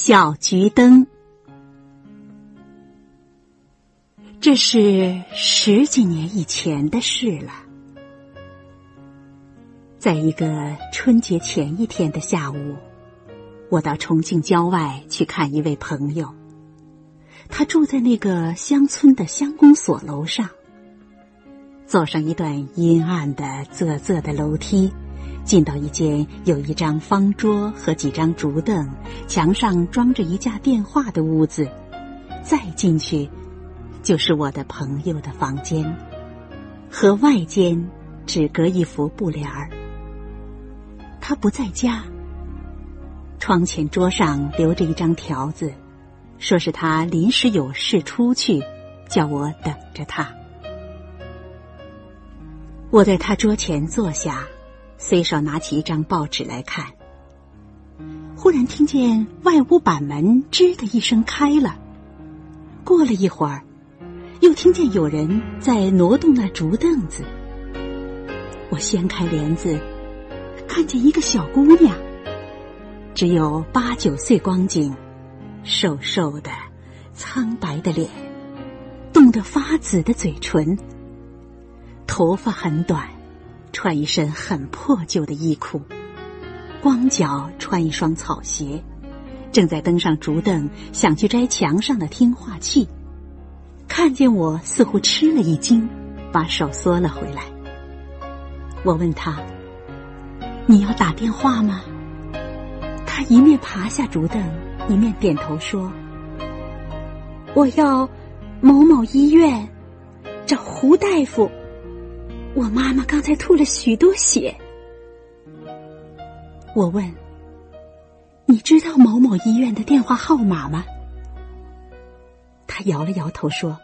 小桔灯，这是十几年以前的事了。在一个春节前一天的下午，我到重庆郊外去看一位朋友。他住在那个乡村的乡公所楼上。走上一段阴暗的、仄仄的楼梯。进到一间有一张方桌和几张竹凳，墙上装着一架电话的屋子，再进去，就是我的朋友的房间，和外间只隔一幅布帘儿。他不在家。窗前桌上留着一张条子，说是他临时有事出去，叫我等着他。我在他桌前坐下。随手拿起一张报纸来看，忽然听见外屋板门“吱”的一声开了。过了一会儿，又听见有人在挪动那竹凳子。我掀开帘子，看见一个小姑娘，只有八九岁光景，瘦瘦的、苍白的脸，冻得发紫的嘴唇，头发很短。穿一身很破旧的衣裤，光脚穿一双草鞋，正在登上竹凳，想去摘墙上的听话器。看见我，似乎吃了一惊，把手缩了回来。我问他：“你要打电话吗？”他一面爬下竹凳，一面点头说：“我要某某医院找胡大夫。”我妈妈刚才吐了许多血。我问：“你知道某某医院的电话号码吗？”他摇了摇头说：“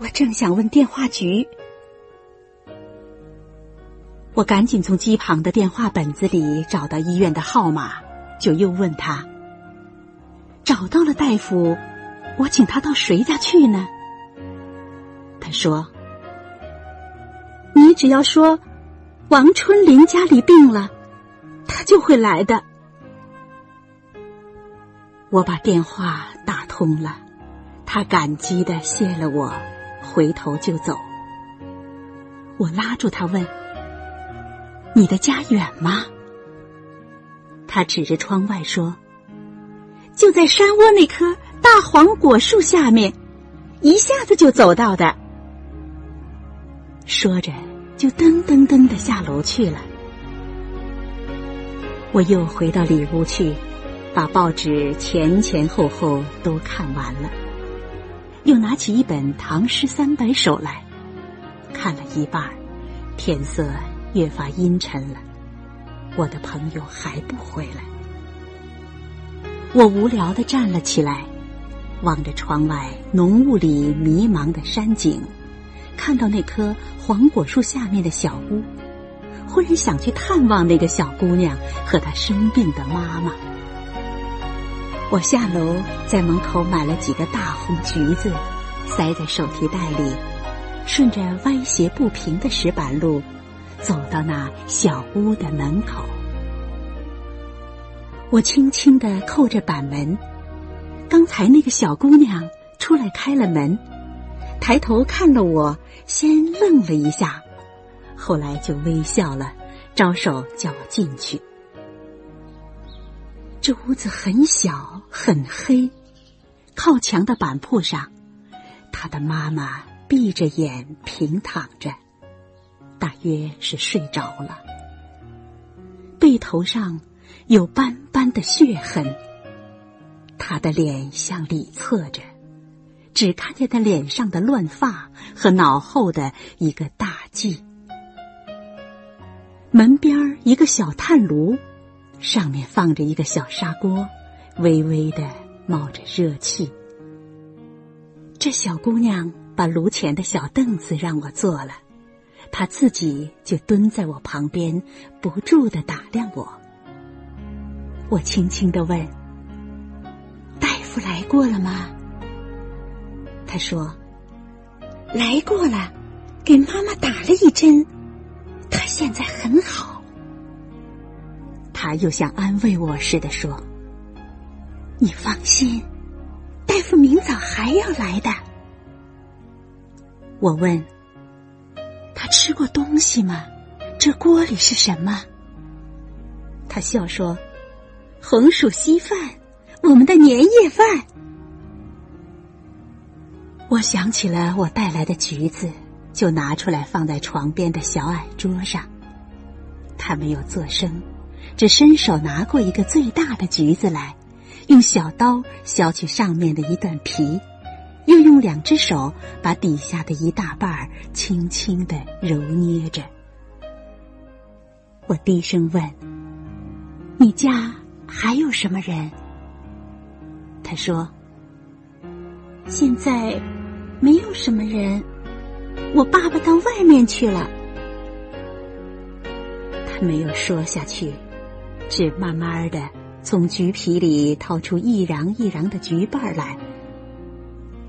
我正想问电话局。”我赶紧从机旁的电话本子里找到医院的号码，就又问他：“找到了大夫，我请他到谁家去呢？”他说。只要说王春林家里病了，他就会来的。我把电话打通了，他感激的谢了我，回头就走。我拉住他问：“你的家远吗？”他指着窗外说：“就在山窝那棵大黄果树下面，一下子就走到的。”说着。就噔噔噔的下楼去了。我又回到里屋去，把报纸前前后后都看完了，又拿起一本《唐诗三百首》来看了一半，天色越发阴沉了。我的朋友还不回来，我无聊的站了起来，望着窗外浓雾里迷茫的山景。看到那棵黄果树下面的小屋，忽然想去探望那个小姑娘和她生病的妈妈。我下楼，在门口买了几个大红橘子，塞在手提袋里，顺着歪斜不平的石板路，走到那小屋的门口。我轻轻的扣着板门，刚才那个小姑娘出来开了门。抬头看了我，先愣了一下，后来就微笑了，招手叫我进去。这屋子很小很黑，靠墙的板铺上，他的妈妈闭着眼平躺着，大约是睡着了。背头上有斑斑的血痕，他的脸向里侧着。只看见他脸上的乱发和脑后的一个大髻。门边一个小炭炉，上面放着一个小砂锅，微微的冒着热气。这小姑娘把炉前的小凳子让我坐了，她自己就蹲在我旁边，不住的打量我。我轻轻的问：“大夫来过了吗？”他说：“来过了，给妈妈打了一针，她现在很好。”他又像安慰我似的说：“你放心，大夫明早还要来的。我问：“他吃过东西吗？这锅里是什么？”他笑说：“红薯稀饭，我们的年夜饭。”我想起了我带来的橘子，就拿出来放在床边的小矮桌上。他没有作声，只伸手拿过一个最大的橘子来，用小刀削去上面的一段皮，又用两只手把底下的一大半儿轻轻的揉捏着。我低声问：“你家还有什么人？”他说：“现在。”没有什么人，我爸爸到外面去了。他没有说下去，只慢慢的从橘皮里掏出一瓤一瓤的橘瓣来，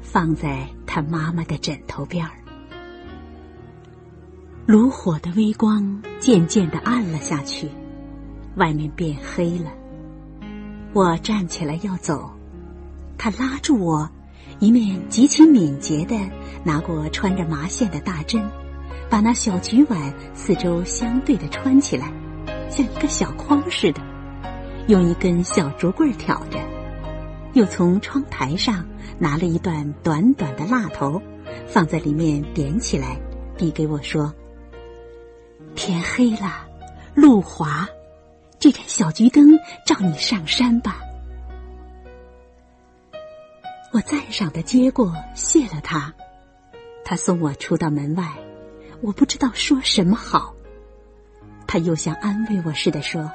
放在他妈妈的枕头边儿。炉火的微光渐渐的暗了下去，外面变黑了。我站起来要走，他拉住我。一面极其敏捷的拿过穿着麻线的大针，把那小菊碗四周相对的穿起来，像一个小筐似的，用一根小竹棍挑着，又从窗台上拿了一段短短的蜡头，放在里面点起来，递给我说：“天黑了，路滑，这盏小桔灯照你上山吧。”赞赏的接过，谢了他。他送我出到门外，我不知道说什么好。他又像安慰我似的说：“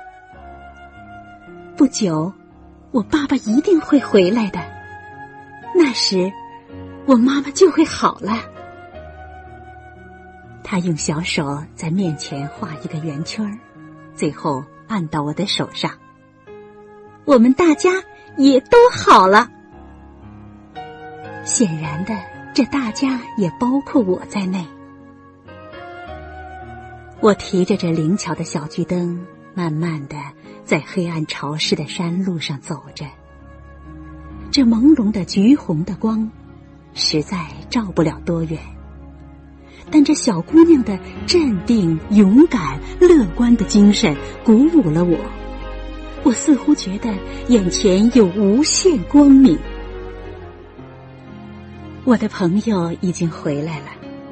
不久，我爸爸一定会回来的。那时，我妈妈就会好了。”他用小手在面前画一个圆圈，最后按到我的手上。我们大家也都好了。显然的，这大家也包括我在内。我提着这灵巧的小桔灯，慢慢的在黑暗潮湿的山路上走着。这朦胧的橘红的光，实在照不了多远。但这小姑娘的镇定、勇敢、乐观的精神鼓舞了我。我似乎觉得眼前有无限光明。我的朋友已经回来了，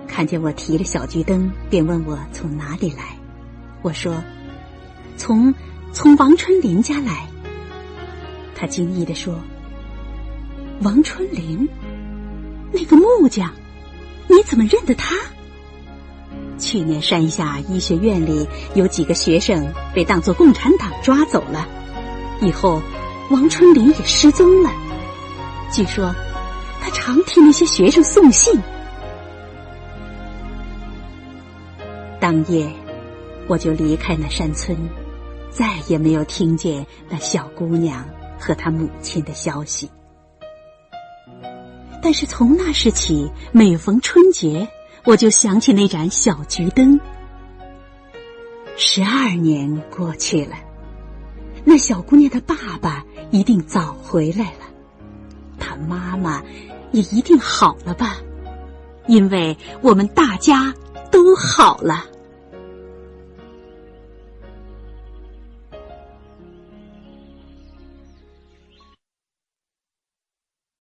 看见我提了小桔灯，便问我从哪里来。我说：“从从王春林家来。”他惊异的说：“王春林，那个木匠，你怎么认得他？去年山下医学院里有几个学生被当作共产党抓走了，以后王春林也失踪了。据说。”他常替那些学生送信。当夜，我就离开那山村，再也没有听见那小姑娘和她母亲的消息。但是从那时起，每逢春节，我就想起那盏小桔灯。十二年过去了，那小姑娘的爸爸一定早回来了。妈妈也一定好了吧，因为我们大家都好了。